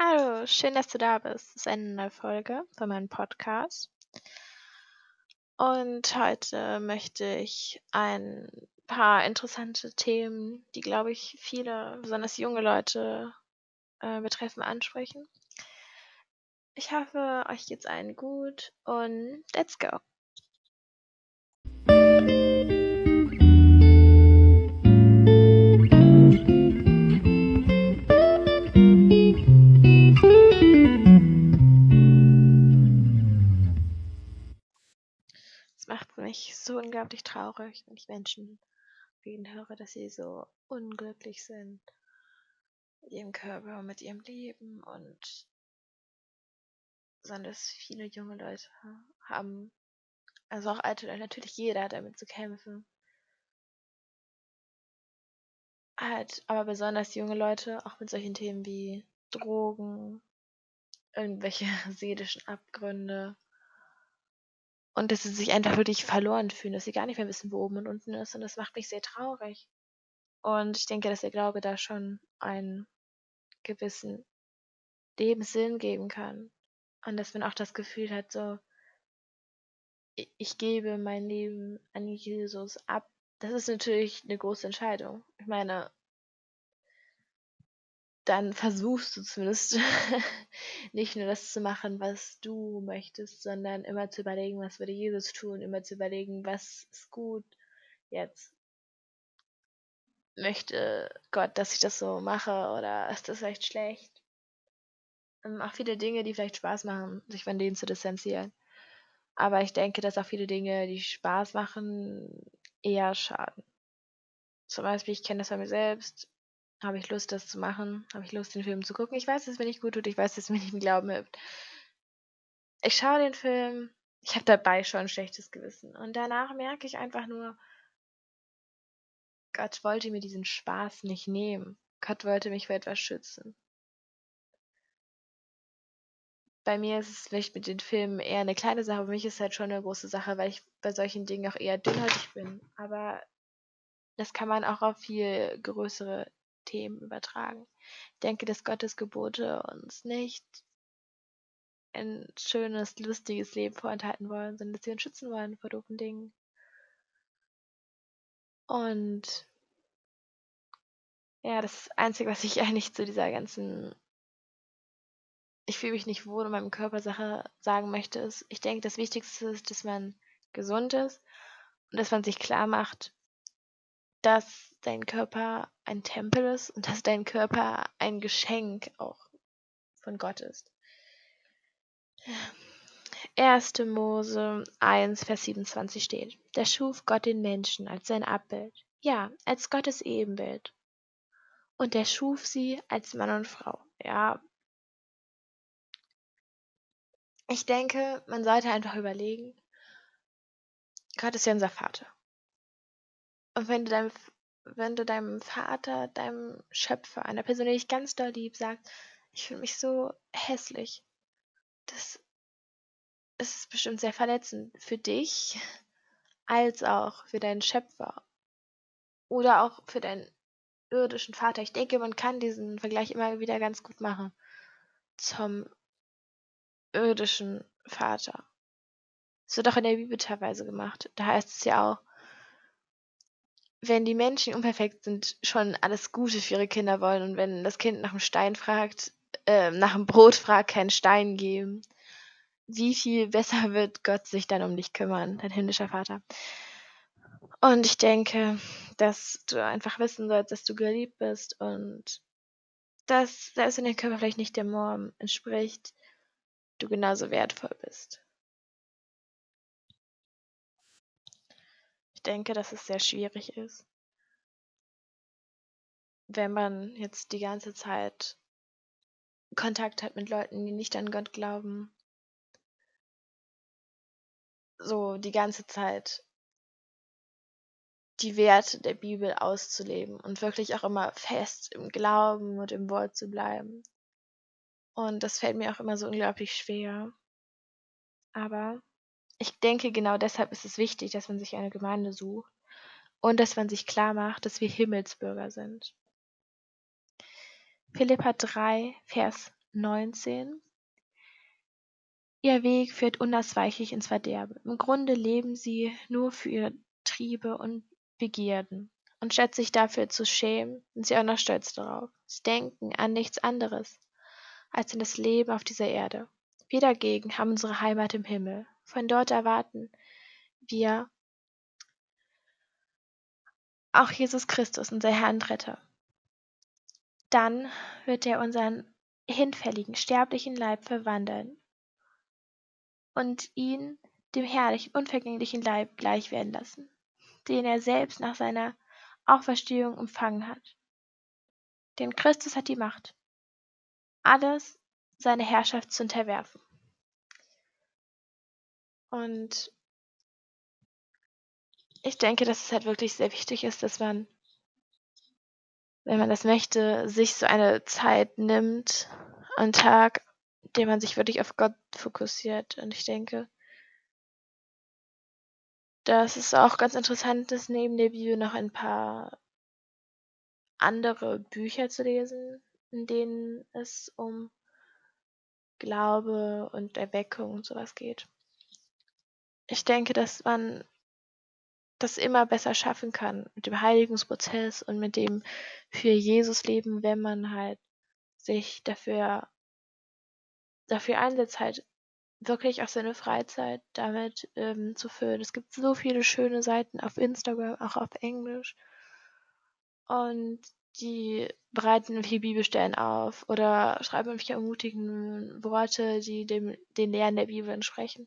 Hallo, schön, dass du da bist. Das ist eine neue Folge von meinem Podcast. Und heute möchte ich ein paar interessante Themen, die, glaube ich, viele, besonders junge Leute äh, betreffen, ansprechen. Ich hoffe, euch geht's allen gut und let's go. Unglaublich traurig, wenn ich Menschen reden höre, dass sie so unglücklich sind mit ihrem Körper, mit ihrem Leben und sondern viele junge Leute haben, also auch alte Leute, natürlich jeder hat damit zu kämpfen. Halt, aber besonders junge Leute, auch mit solchen Themen wie Drogen, irgendwelche seelischen Abgründe, und dass sie sich einfach wirklich verloren fühlen, dass sie gar nicht mehr wissen, wo oben und unten ist. Und das macht mich sehr traurig. Und ich denke, dass der Glaube da schon einen gewissen Lebenssinn geben kann. Und dass man auch das Gefühl hat, so, ich gebe mein Leben an Jesus ab. Das ist natürlich eine große Entscheidung. Ich meine, dann versuchst du zumindest nicht nur das zu machen, was du möchtest, sondern immer zu überlegen, was würde Jesus tun, immer zu überlegen, was ist gut jetzt. Möchte Gott, dass ich das so mache oder ist das vielleicht schlecht? Ähm, auch viele Dinge, die vielleicht Spaß machen, sich von denen zu distanzieren. Aber ich denke, dass auch viele Dinge, die Spaß machen, eher schaden. Zum Beispiel, ich kenne das bei mir selbst habe ich Lust, das zu machen? Habe ich Lust, den Film zu gucken? Ich weiß, dass es mir nicht gut tut. Ich weiß, dass es mir nicht im Glauben hilft. Ich schaue den Film. Ich habe dabei schon ein schlechtes Gewissen. Und danach merke ich einfach nur, Gott wollte mir diesen Spaß nicht nehmen. Gott wollte mich vor etwas schützen. Bei mir ist es vielleicht mit den Filmen eher eine kleine Sache. Für mich ist es halt schon eine große Sache, weil ich bei solchen Dingen auch eher dünnhäutig bin. Aber das kann man auch auf viel größere Themen übertragen. Ich denke, dass Gottes Gebote uns nicht ein schönes, lustiges Leben vorenthalten wollen, sondern dass sie uns schützen wollen vor doofen Dingen. Und ja, das Einzige, was ich eigentlich zu dieser ganzen ich fühle mich nicht wohl in meinem Körpersache sagen möchte, ist, ich denke, das Wichtigste ist, dass man gesund ist und dass man sich klar macht, dass dein Körper ein Tempel ist und dass dein Körper ein Geschenk auch von Gott ist. 1. Mose 1, Vers 27 steht, da schuf Gott den Menschen als sein Abbild, ja, als Gottes Ebenbild. Und er schuf sie als Mann und Frau. Ja. Ich denke, man sollte einfach überlegen, Gott ist ja unser Vater. Und wenn du deinem, wenn du deinem Vater, deinem Schöpfer, einer Person, die dich ganz doll lieb, sagst, ich fühle mich so hässlich, das ist bestimmt sehr verletzend für dich, als auch für deinen Schöpfer. Oder auch für deinen irdischen Vater. Ich denke, man kann diesen Vergleich immer wieder ganz gut machen zum irdischen Vater. Es wird auch in der Bibel teilweise gemacht. Da heißt es ja auch, wenn die Menschen unperfekt sind, schon alles Gute für ihre Kinder wollen und wenn das Kind nach dem Stein fragt, äh, nach dem Brot fragt, keinen Stein geben, wie viel besser wird Gott sich dann um dich kümmern, dein himmlischer Vater? Und ich denke, dass du einfach wissen sollst, dass du geliebt bist und dass, selbst wenn dein Körper vielleicht nicht der Norm entspricht, du genauso wertvoll bist. Denke, dass es sehr schwierig ist, wenn man jetzt die ganze Zeit Kontakt hat mit Leuten, die nicht an Gott glauben, so die ganze Zeit die Werte der Bibel auszuleben und wirklich auch immer fest im Glauben und im Wort zu bleiben. Und das fällt mir auch immer so unglaublich schwer. Aber ich denke, genau deshalb ist es wichtig, dass man sich eine Gemeinde sucht und dass man sich klar macht, dass wir Himmelsbürger sind. Philippa 3, Vers 19. Ihr Weg führt unausweichlich ins Verderben. Im Grunde leben sie nur für ihre Triebe und Begierden. Und statt sich dafür zu schämen, sind sie auch noch stolz darauf. Sie denken an nichts anderes als an das Leben auf dieser Erde. Wir dagegen haben unsere Heimat im Himmel. Von dort erwarten wir auch Jesus Christus, unser Herr und Retter. Dann wird er unseren hinfälligen, sterblichen Leib verwandeln und ihn dem herrlichen, unvergänglichen Leib gleich werden lassen, den er selbst nach seiner Auferstehung empfangen hat. Denn Christus hat die Macht, alles seine Herrschaft zu unterwerfen. Und ich denke, dass es halt wirklich sehr wichtig ist, dass man, wenn man das möchte, sich so eine Zeit nimmt, einen Tag, indem man sich wirklich auf Gott fokussiert. Und ich denke, dass es auch ganz interessant ist, neben der Bibel noch ein paar andere Bücher zu lesen, in denen es um Glaube und Erweckung und sowas geht. Ich denke, dass man das immer besser schaffen kann mit dem Heiligungsprozess und mit dem für Jesus leben, wenn man halt sich dafür dafür einsetzt, halt wirklich auch seine Freizeit damit ähm, zu füllen. Es gibt so viele schöne Seiten auf Instagram, auch auf Englisch. Und die bereiten viel Bibelstellen auf oder schreiben irgendwelche ermutigenden Worte, die dem, den Lehren der Bibel entsprechen.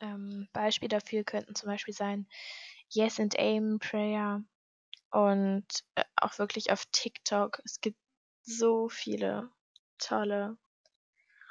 Ähm, Beispiel dafür könnten zum Beispiel sein Yes and Aim Prayer und äh, auch wirklich auf TikTok. Es gibt so viele tolle,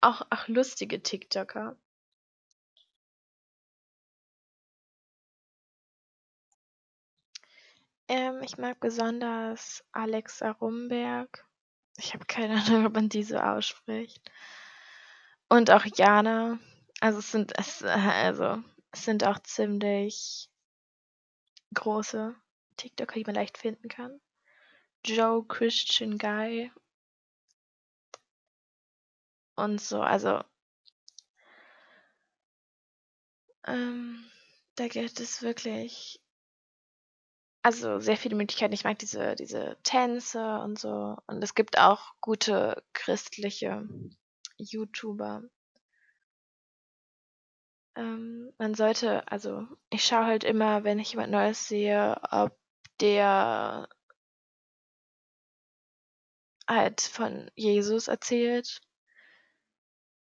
auch, auch lustige TikToker. Ähm, ich mag besonders Alexa Rumberg. Ich habe keine Ahnung, ob man die so ausspricht. Und auch Jana. Also es sind es, also es sind auch ziemlich große TikToker, die man leicht finden kann. Joe Christian Guy und so, also ähm, da gibt es wirklich also sehr viele Möglichkeiten. Ich mag diese, diese Tänze und so. Und es gibt auch gute christliche YouTuber. Ähm, man sollte, also ich schaue halt immer, wenn ich jemand Neues sehe, ob der halt von Jesus erzählt.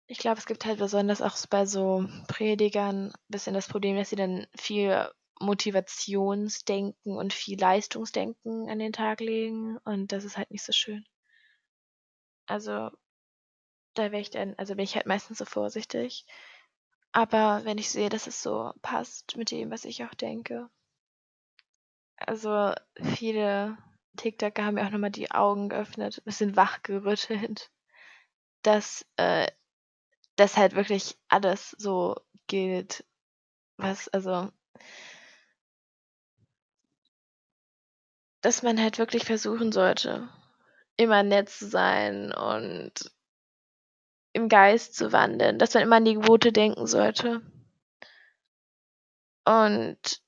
Ich glaube, es gibt halt besonders auch bei so Predigern ein bisschen das Problem, dass sie dann viel Motivationsdenken und viel Leistungsdenken an den Tag legen und das ist halt nicht so schön. Also da wäre ich dann, also bin ich halt meistens so vorsichtig. Aber wenn ich sehe, dass es so passt mit dem, was ich auch denke. Also viele TikToker haben mir auch nochmal die Augen geöffnet, ein bisschen wachgerüttelt, dass äh, das halt wirklich alles so gilt, was, also dass man halt wirklich versuchen sollte, immer nett zu sein und im Geist zu wandeln, dass man immer an die Gebote denken sollte. Und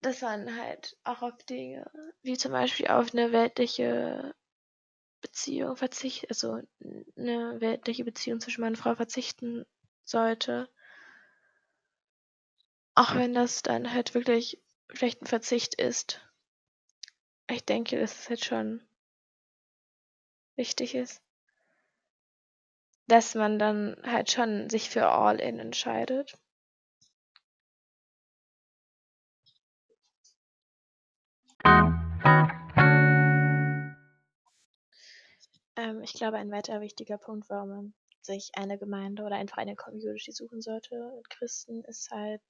dass man halt auch auf Dinge, wie zum Beispiel auf eine weltliche Beziehung verzichten, also eine weltliche Beziehung zwischen Mann und Frau verzichten sollte. Auch wenn das dann halt wirklich vielleicht ein Verzicht ist. Ich denke, dass es jetzt schon wichtig ist, dass man dann halt schon sich für All-In entscheidet. Ähm, ich glaube, ein weiterer wichtiger Punkt, warum man sich eine Gemeinde oder einfach eine Community suchen sollte mit Christen, ist halt,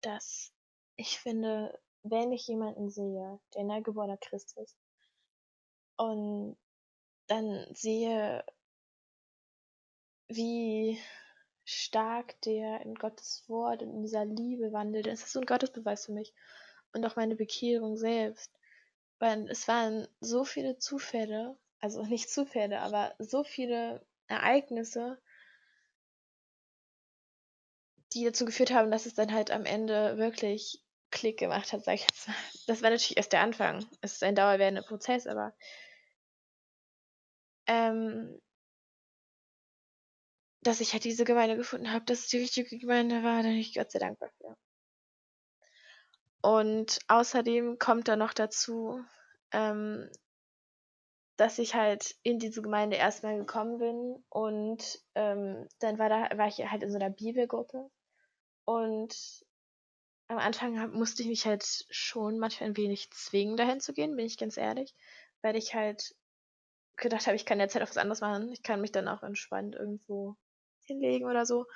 dass ich finde, wenn ich jemanden sehe, der neugeborener Christ ist, und dann sehe, wie stark der in Gottes Wort und in dieser Liebe wandelt, ist das so ein Gottesbeweis für mich. Und auch meine Bekehrung selbst. weil es waren so viele Zufälle, also nicht Zufälle, aber so viele Ereignisse, die dazu geführt haben, dass es dann halt am Ende wirklich Klick gemacht hat, sag ich jetzt mal. Das war natürlich erst der Anfang. Es ist ein dauerwährender Prozess, aber ähm, dass ich halt diese Gemeinde gefunden habe, dass es die richtige Gemeinde war, da bin ich Gott sei Dank dafür. Und außerdem kommt da noch dazu, ähm, dass ich halt in diese Gemeinde erstmal gekommen bin und ähm, dann war da war ich halt in so einer Bibelgruppe und am Anfang musste ich mich halt schon manchmal ein wenig zwingen, dahin zu gehen, bin ich ganz ehrlich, weil ich halt gedacht habe, ich kann jetzt halt auch was anderes machen. Ich kann mich dann auch entspannt irgendwo hinlegen oder so.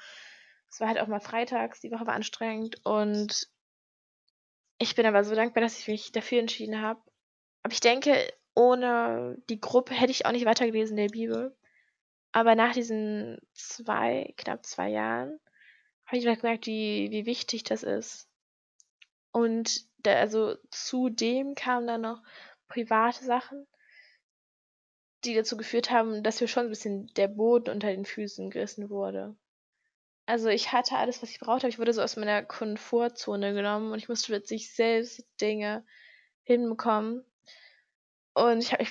Es war halt auch mal freitags, die Woche war anstrengend und ich bin aber so dankbar, dass ich mich dafür entschieden habe. Aber ich denke, ohne die Gruppe hätte ich auch nicht weitergelesen in der Bibel. Aber nach diesen zwei, knapp zwei Jahren, habe ich gemerkt, wie, wie wichtig das ist. Und da, also zudem kamen dann noch private Sachen, die dazu geführt haben, dass mir schon ein bisschen der Boden unter den Füßen gerissen wurde. Also ich hatte alles, was ich brauchte, ich wurde so aus meiner Komfortzone genommen und ich musste sich selbst Dinge hinbekommen. Und ich habe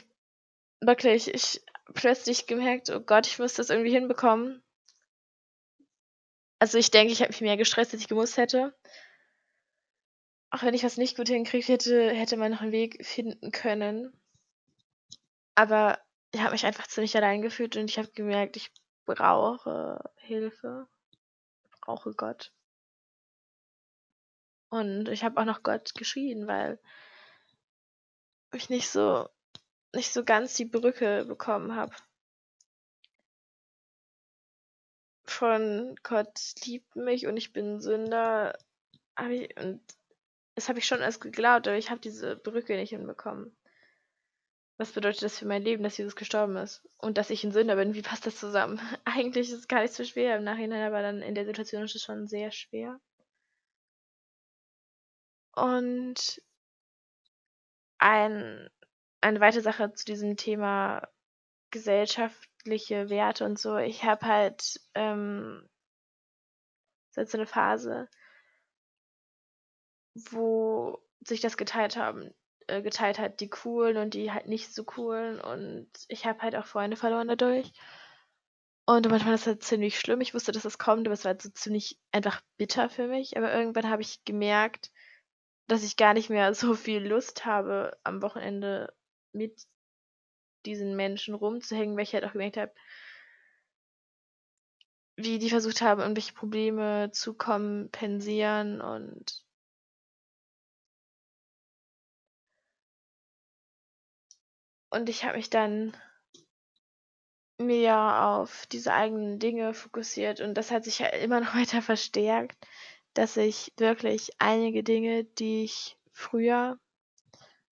wirklich, ich plötzlich gemerkt, oh Gott, ich muss das irgendwie hinbekommen. Also ich denke, ich habe mich mehr gestresst, als ich gemusst hätte. Auch wenn ich was nicht gut hinkriege, hätte, hätte man noch einen Weg finden können. Aber ich habe mich einfach ziemlich allein gefühlt und ich habe gemerkt, ich brauche Hilfe brauche Gott. Und ich habe auch noch Gott geschrien, weil ich nicht so nicht so ganz die Brücke bekommen habe. Von Gott liebt mich und ich bin Sünder. Hab ich, und das habe ich schon erst geglaubt, aber ich habe diese Brücke nicht hinbekommen. Was bedeutet das für mein Leben, dass Jesus gestorben ist? Und dass ich ein Sünder bin? Wie passt das zusammen? Eigentlich ist es gar nicht so schwer im Nachhinein, aber dann in der Situation ist es schon sehr schwer. Und ein, eine weitere Sache zu diesem Thema gesellschaftliche Werte und so. Ich habe halt ähm, so eine Phase, wo sich das geteilt haben äh, geteilt hat, die coolen und die halt nicht so coolen. Und ich habe halt auch Freunde verloren dadurch. Und manchmal ist das halt ziemlich schlimm. Ich wusste, dass das kommt, aber es war halt so ziemlich einfach bitter für mich. Aber irgendwann habe ich gemerkt, dass ich gar nicht mehr so viel Lust habe, am Wochenende mit diesen Menschen rumzuhängen, weil ich halt auch gemerkt habe, wie die versucht haben, irgendwelche Probleme zu kompensieren und Und ich habe mich dann mehr auf diese eigenen Dinge fokussiert. Und das hat sich ja immer noch weiter verstärkt, dass ich wirklich einige Dinge, die ich früher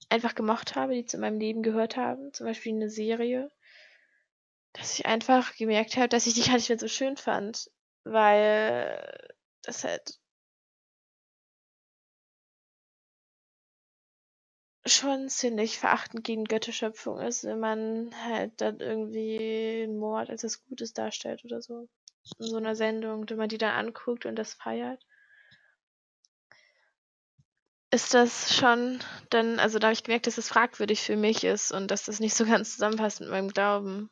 einfach gemocht habe, die zu meinem Leben gehört haben, zum Beispiel eine Serie, dass ich einfach gemerkt habe, dass ich die gar nicht mehr so schön fand, weil das halt schon ziemlich verachtend gegen Götterschöpfung ist, wenn man halt dann irgendwie Mord als was Gutes darstellt oder so. In so einer Sendung, wenn man die dann anguckt und das feiert. Ist das schon dann, also da habe ich gemerkt, dass es das fragwürdig für mich ist und dass das nicht so ganz zusammenpasst mit meinem Glauben.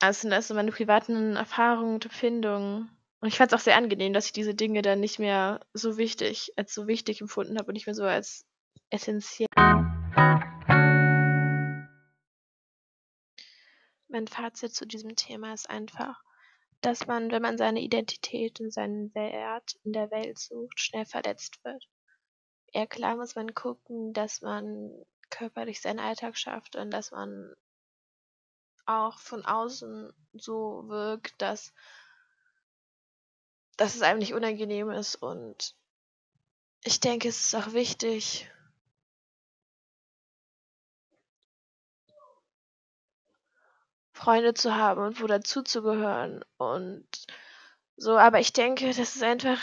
Also sind das so meine privaten Erfahrungen und Empfindungen. Und ich fand es auch sehr angenehm, dass ich diese Dinge dann nicht mehr so wichtig, als so wichtig empfunden habe und nicht mehr so als essentiell. Mein Fazit zu diesem Thema ist einfach, dass man, wenn man seine Identität und seinen Wert in der Welt sucht, schnell verletzt wird. Eher klar muss man gucken, dass man körperlich seinen Alltag schafft und dass man auch von außen so wirkt, dass dass es einem nicht unangenehm ist. Und ich denke, es ist auch wichtig, Freunde zu haben und wo dazuzugehören und so. Aber ich denke, dass es einfach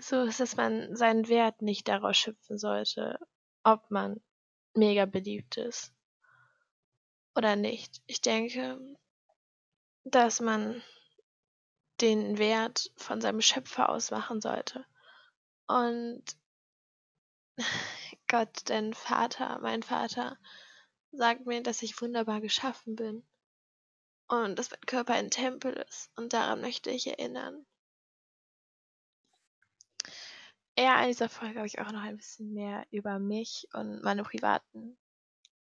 so ist, dass man seinen Wert nicht daraus schöpfen sollte. ob man mega beliebt ist oder nicht. Ich denke, dass man den Wert von seinem Schöpfer ausmachen sollte. Und Gott, dein Vater, mein Vater, sagt mir, dass ich wunderbar geschaffen bin und dass mein Körper ein Tempel ist und daran möchte ich erinnern. Ja, in dieser Folge habe ich auch noch ein bisschen mehr über mich und meine privaten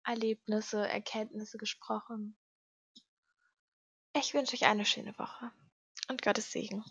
Erlebnisse, Erkenntnisse gesprochen. Ich wünsche euch eine schöne Woche und Gottes Segen.